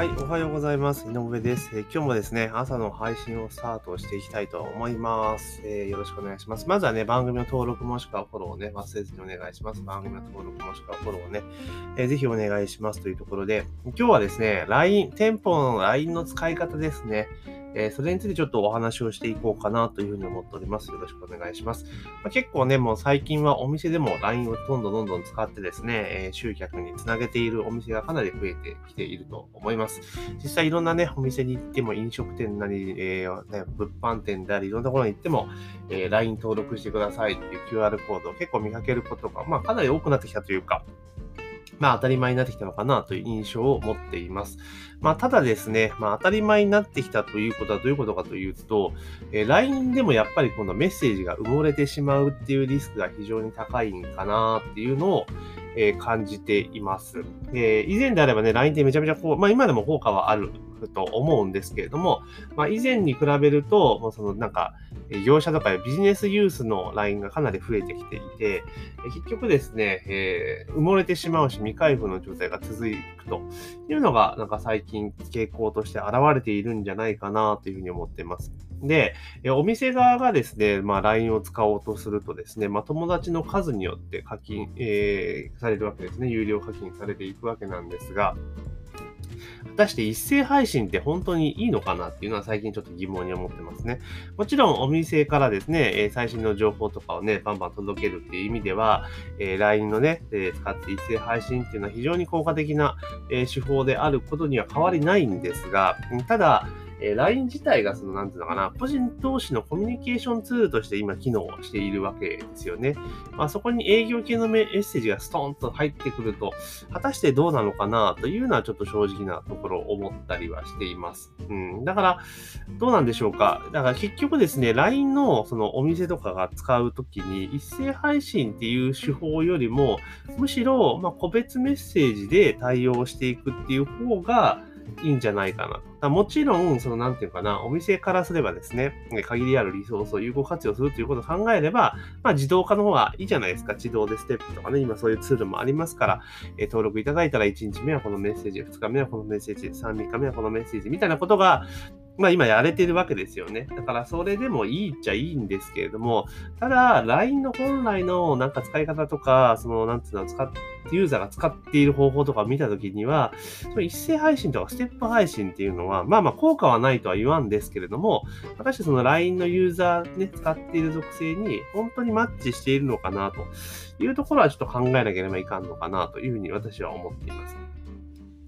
はい、おはようございます。井上です、えー今日もですね、朝の配信をスタートしていきたいと思います、えーよろしくお願いします。まずはね、番組の登録もしくはフォローをね、忘れずにお願いします。番組の登録もしくはフォローをね、えーぜひお願いしますというところで、今日はですね、LINE、店舗の LINE の使い方ですね。えそれについてちょっとお話をしていこうかなというふうに思っております。よろしくお願いします。ま、結構ね、もう最近はお店でも LINE をどんどんどんどん使ってですね、え集客につなげているお店がかなり増えてきていると思います。実際いろんなね、お店に行っても飲食店なり、えーね、物販店であり、いろんなところに行っても、え LINE 登録してくださいっていう QR コードを結構見かけることが、まあかなり多くなってきたというか、まあ当たり前になってきたのかなという印象を持っています。まあただですね、まあ当たり前になってきたということはどういうことかというと、えー LINE でもやっぱりこのメッセージが埋もれてしまうっていうリスクが非常に高いんかなっていうのを、えー感じています。えー以前であればね、LINE ってめちゃめちゃこう、まあ今でも効果はあると思うんですけれども、まあ以前に比べると、もうそのなんか、業者とかビジネスユースの LINE がかなり増えてきていて、結局ですね、えー埋もれてしまうし未開封の状態が続くというのが、なんか最近傾向として現れているんじゃないかなというふうに思っています。で、お店側がですね、まあ、LINE を使おうとするとですね、まあ、友達の数によって課金、えーされるわけですね。有料課金されていくわけなんですが、果たして一斉配信って本当にいいのかなっていうのは最近ちょっと疑問に思ってますね。もちろんお店からですね、最新の情報とかをね、バンバン届けるっていう意味では、え LINE のね、え使って一斉配信っていうのは非常に効果的な、え手法であることには変わりないんですが、ただ、えー LINE 自体がその、なんていうのかな、個人同士のコミュニケーションツールとして今機能しているわけですよね。まあ、そこに営業系のメッセージがストーンと入ってくると、果たしてどうなのかなというのはちょっと正直なところを思ったりはしています。うん。だから、どうなんでしょうか。だから結局ですね、LINE のそのお店とかが使うときに、一斉配信っていう手法よりも、むしろ、まあ、個別メッセージで対応していくっていう方がいいんじゃないかなと。もちろん、その、なんていうかな、お店からすればですね、限りあるリソースを有効活用するということを考えれば、まあ、自動化の方がいいじゃないですか。自動でステップとかね、今そういうツールもありますから、えー登録いただいたら1日目はこのメッセージ、2日目はこのメッセージ、3日目はこのメッセージみたいなことが、まあ今やれてるわけですよね。だからそれでもいいっちゃいいんですけれども、ただ LINE の本来のなんか使い方とか、そのなんつうの、使ってユーザーが使っている方法とかを見たときには、その一斉配信とかステップ配信っていうのは、まあまあ効果はないとは言わんですけれども、果たしてその LINE のユーザーね、使っている属性に本当にマッチしているのかなというところはちょっと考えなければいかんのかなというふうに私は思っています。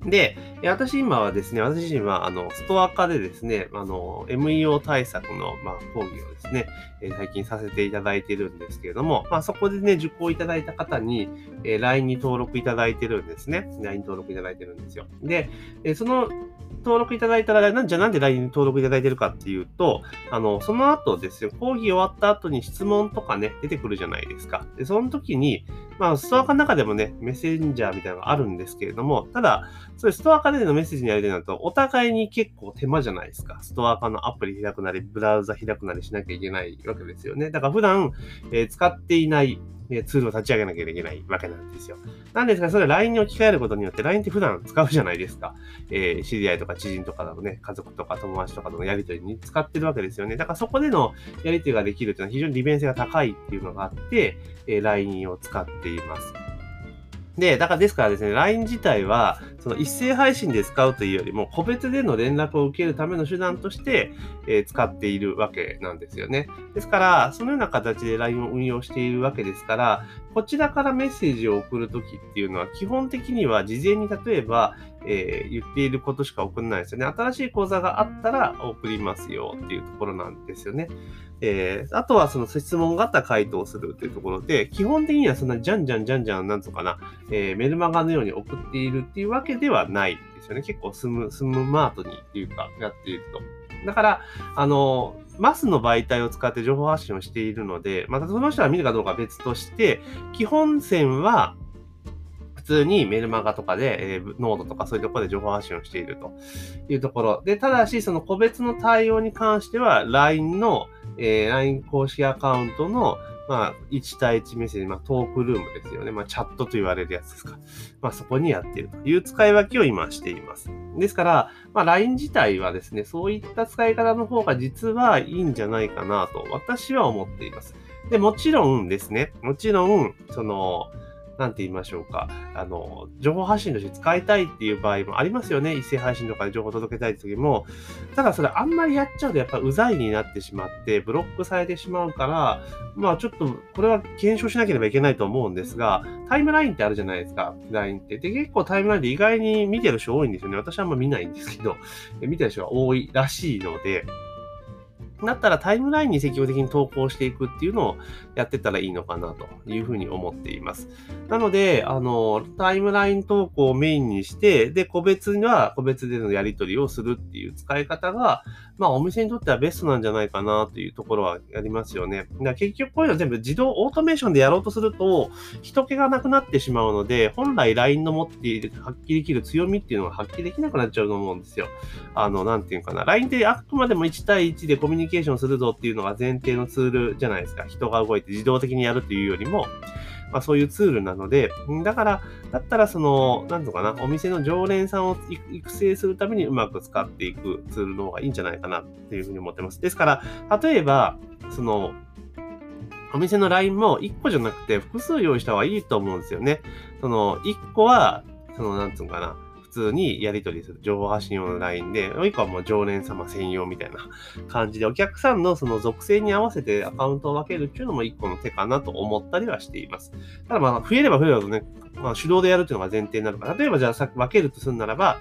で、私今はですね、私自身は、あの、ストア化でですね、あの、MEO 対策の、まあ、講義をですね、え最近させていただいてるんですけれども、まあ、そこでね、受講いただいた方に、え LINE に登録いただいてるんですね。LINE 登録いただいてるんですよ。で、えその登録いただいたら、なんじゃなんで LINE に登録いただいてるかっていうと、あの、その後ですよ、講義終わった後に質問とかね、出てくるじゃないですか。で、その時に、まあ、ストア化の中でもね、メッセンジャーみたいなのがあるんですけれども、ただ、そういうストア化でのメッセージにやりたいなと、お互いに結構手間じゃないですか。ストア化のアプリ開くなり、ブラウザ開くなりしなきゃいけないわけですよね。だから普段、えー使っていない、えツールを立ち上げなきゃいけないわけなんですよ。なんですが、それは LINE に置き換えることによって LINE って普段使うじゃないですか。えー知り合いとか知人とかのね、家族とか友達とかのやりとりに使ってるわけですよね。だからそこでのやりとりができるというのは非常に利便性が高いっていうのがあって、えー LINE を使っています。で、だからですからですね、LINE 自体は、その一斉配信で使うというよりも、個別での連絡を受けるための手段として、えー使っているわけなんですよね。ですから、そのような形で LINE を運用しているわけですから、こちらからメッセージを送るときっていうのは、基本的には事前に例えば、えー言っていることしか送らないですよね。新しい講座があったら送りますよっていうところなんですよね。えーあとはその質問があったら回答するというところで、基本的にはそんなじゃんじゃんじゃんじゃん、なんつうのかな、えーメルマガのように送っているっていうわけではないですよね。結構スム、スムマートにっていうか、やっていると。だから、あの、マスの媒体を使って情報発信をしているので、またその人が見るかどうか別として、基本線は、普通にメルマガとかで、えーノートとかそういうところで情報発信をしているというところ。で、ただし、その個別の対応に関しては、LINE の、えー LINE 公式アカウントの、まあ、1対1メッセージ、まあ、トークルームですよね。まあ、チャットと言われるやつですか。まあ、そこにやっているという使い分けを今しています。ですから、まあ、LINE 自体はですね、そういった使い方の方が実はいいんじゃないかなと、私は思っています。で、もちろんですね、もちろん、その、なんて言いましょうか、あの、情報発信として使いたいっていう場合もありますよね。一斉配信とかで情報届けたい時も。ただそれあんまりやっちゃうとやっぱうざいになってしまって、ブロックされてしまうから、まあちょっと、これは検証しなければいけないと思うんですが、タイムラインってあるじゃないですか、LINE って。で、結構タイムラインで意外に見てる人多いんですよね。私はあんま見ないんですけど、見てる人が多いらしいので、だったらタイムラインに積極的に投稿していくっていうのをやってたらいいのかなというふうに思っています。なので、あの、タイムライン投稿をメインにして、で、個別には個別でのやり取りをするっていう使い方が、まあ、お店にとってはベストなんじゃないかなというところはありますよね。だ結局こういうの全部自動オートメーションでやろうとすると、人気がなくなってしまうので、本来 LINE の持っている発揮できる強みっていうのが発揮できなくなっちゃうと思うんですよ。あの、なんていうかな。LINE ってあくまでも1対1でコミュニケケーションするぞっていうのが前提のツールじゃないですか。人が動いて自動的にやるっていうよりも、まあ、そういうツールなので、だから、だったらその、なんとかな、お店の常連さんを育成するためにうまく使っていくツールの方がいいんじゃないかなっていうふうに思ってます。ですから、例えば、その、お店の LINE も1個じゃなくて複数用意した方がいいと思うんですよね。その、1個は、その、なんつうのかな、通にやり取りする情報発信用の LINE で、もう一個はもう常連様専用みたいな感じで、お客さんのその属性に合わせてアカウントを分けるっていうのも一個の手かなと思ったりはしています。ただまあ、増えれば増えるほどね、まあ、手動でやるっていうのが前提になるから、例えばじゃあさ分けるとするならば、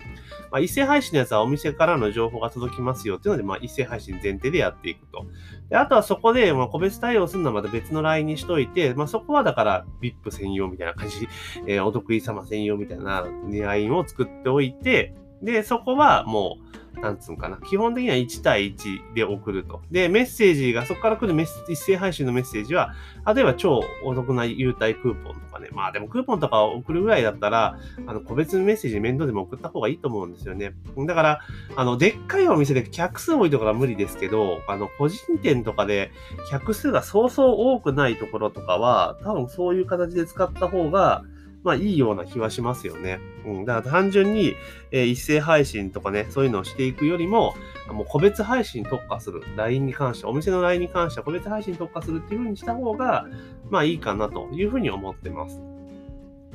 まあ、一斉配信のやつはお店からの情報が届きますよっていうので、まあ、一斉配信前提でやっていくと。であとはそこで、まあ、個別対応するのはまた別の LINE にしといて、まあ、そこはだから VIP 専用みたいな感じ、えー、お得意様専用みたいな LINE を作っておいて、で、そこはもう、なんつうんかな。基本的には1対1で送ると。で、メッセージが、そこから来るメッ一斉配信のメッセージは、例えば超お得な優待クーポンとかね。まあでもクーポンとかを送るぐらいだったら、あの、個別のメッセージ面倒でも送った方がいいと思うんですよね。だから、あの、でっかいお店で客数多いところは無理ですけど、あの、個人店とかで客数がそうそう多くないところとかは、多分そういう形で使った方が、まあいいような気はしますよね。うん。だから単純に、えー、一斉配信とかね、そういうのをしていくよりも、もう個別配信特化する。LINE に関して、お店の LINE に関しては個別配信特化するっていう風にした方が、まあいいかなというふうに思ってます。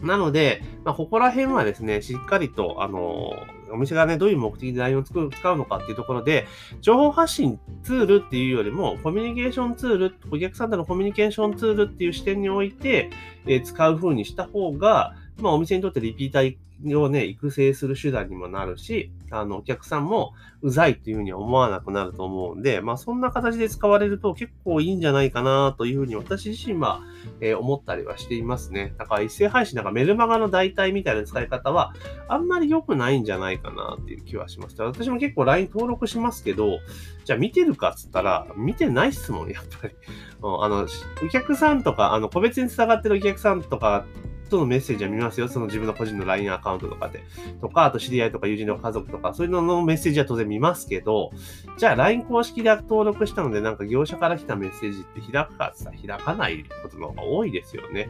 なので、まあ、ここら辺はですね、しっかりと、あのお店がね、どういう目的で LINE を使うのかっていうところで、情報発信ツールっていうよりも、コミュニケーションツール、お客さんとのコミュニケーションツールっていう視点において、えー、使う風にした方が、まあ、お店にとってリピーターをね、育成する手段にもなるし、あの、お客さんもうざいっていうふうには思わなくなると思うんで、まあ、そんな形で使われると結構いいんじゃないかなというふうに私自身は、えー、思ったりはしていますね。だから一斉配信なんかメルマガの代替みたいな使い方はあんまり良くないんじゃないかなっていう気はします。私も結構 LINE 登録しますけど、じゃあ見てるかっつったら、見てないっすもん、やっぱり。あの、お客さんとか、あの、個別に繋がってるお客さんとかとのメッセージは見ますよ。その自分の個人の LINE アカウントとかで。とか、あと知り合いとか友人の家族とか、そういうののメッセージは当然見ますけど、じゃあ LINE 公式で登録したので、なんか業者から来たメッセージって開くかってさ、開かないことの方が多いですよね。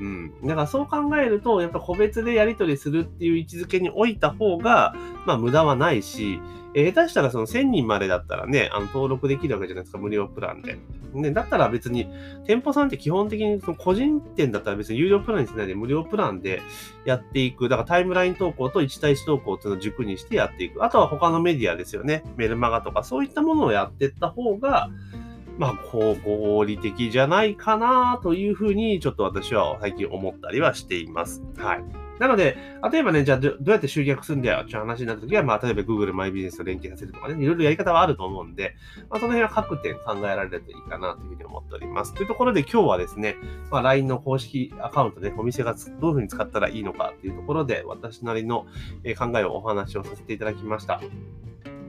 うん。だからそう考えると、やっぱ個別でやり取りするっていう位置づけに置いた方が、まあ無駄はないし、え、下手したらその1000人までだったらね、あの登録できるわけじゃないですか、無料プランで。ね、だったら別に、店舗さんって基本的にその個人店だったら別に有料プランにしないで無料プランでやっていく。だからタイムライン投稿と1対1投稿っていうのを軸にしてやっていく。あとは他のメディアですよね。メルマガとかそういったものをやっていった方が、まあ、こう、合理的じゃないかなというふうに、ちょっと私は最近思ったりはしています。はい。なので、例えばね、じゃあどうやって集客するんだよっていう話になった時は、まあ、例えば Google マイビジネスと連携させるとかね、いろいろやり方はあると思うんで、まあ、その辺は各点考えられるといいかなというふうに思っております。というところで今日はですね、まあ、LINE の公式アカウントでお店がどういうふうに使ったらいいのかっていうところで、私なりの考えをお話をさせていただきました。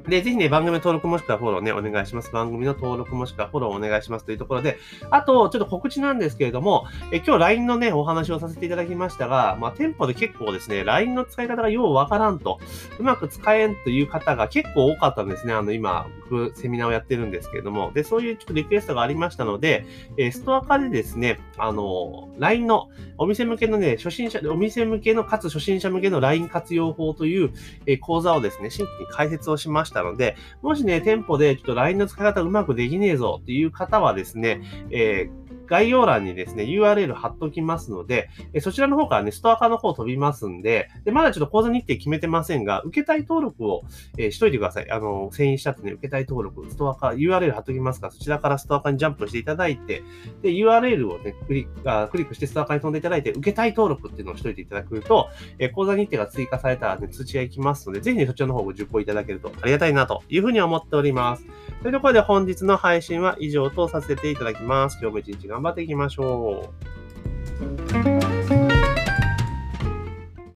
で、ぜひね、番組の登録もしくはフォローね、お願いします。番組の登録もしくはフォローお願いしますというところで、あと、ちょっと告知なんですけれども、え今日 LINE のね、お話をさせていただきましたが、まあ、店舗で結構ですね、LINE の使い方がようわからんと、うまく使えんという方が結構多かったんですね。あの、今、僕、セミナーをやってるんですけれども、で、そういうちょっとリクエストがありましたので、えストア化でですね、あの、LINE のお店向けのね、初心者、お店向けの、かつ初心者向けの LINE 活用法という、え講座をですね、新規に開設をしましたので、もしね、店舗でちょっと LINE の使い方うまくできねえぞっていう方はですね、えー概要欄にですね、URL 貼っときますので、えそちらの方からね、ストア化の方飛びますんで、で、まだちょっと講座日程決めてませんが、受けたい登録を、えしといてください。あの、遷移したってね、受けたい登録、ストア化、URL 貼っときますから、そちらからストア化にジャンプしていただいて、で、URL をね、クリック、クリックしてストア化に飛んでいただいて、受けたい登録っていうのをしといていただくと、え講座日程が追加されたらね、通知が行きますので、ぜひね、そちらの方を受講いただけるとありがたいなというふうに思っております。というところで本日の配信は以上とさせていただきます。今日も一日頑張っていきましょう。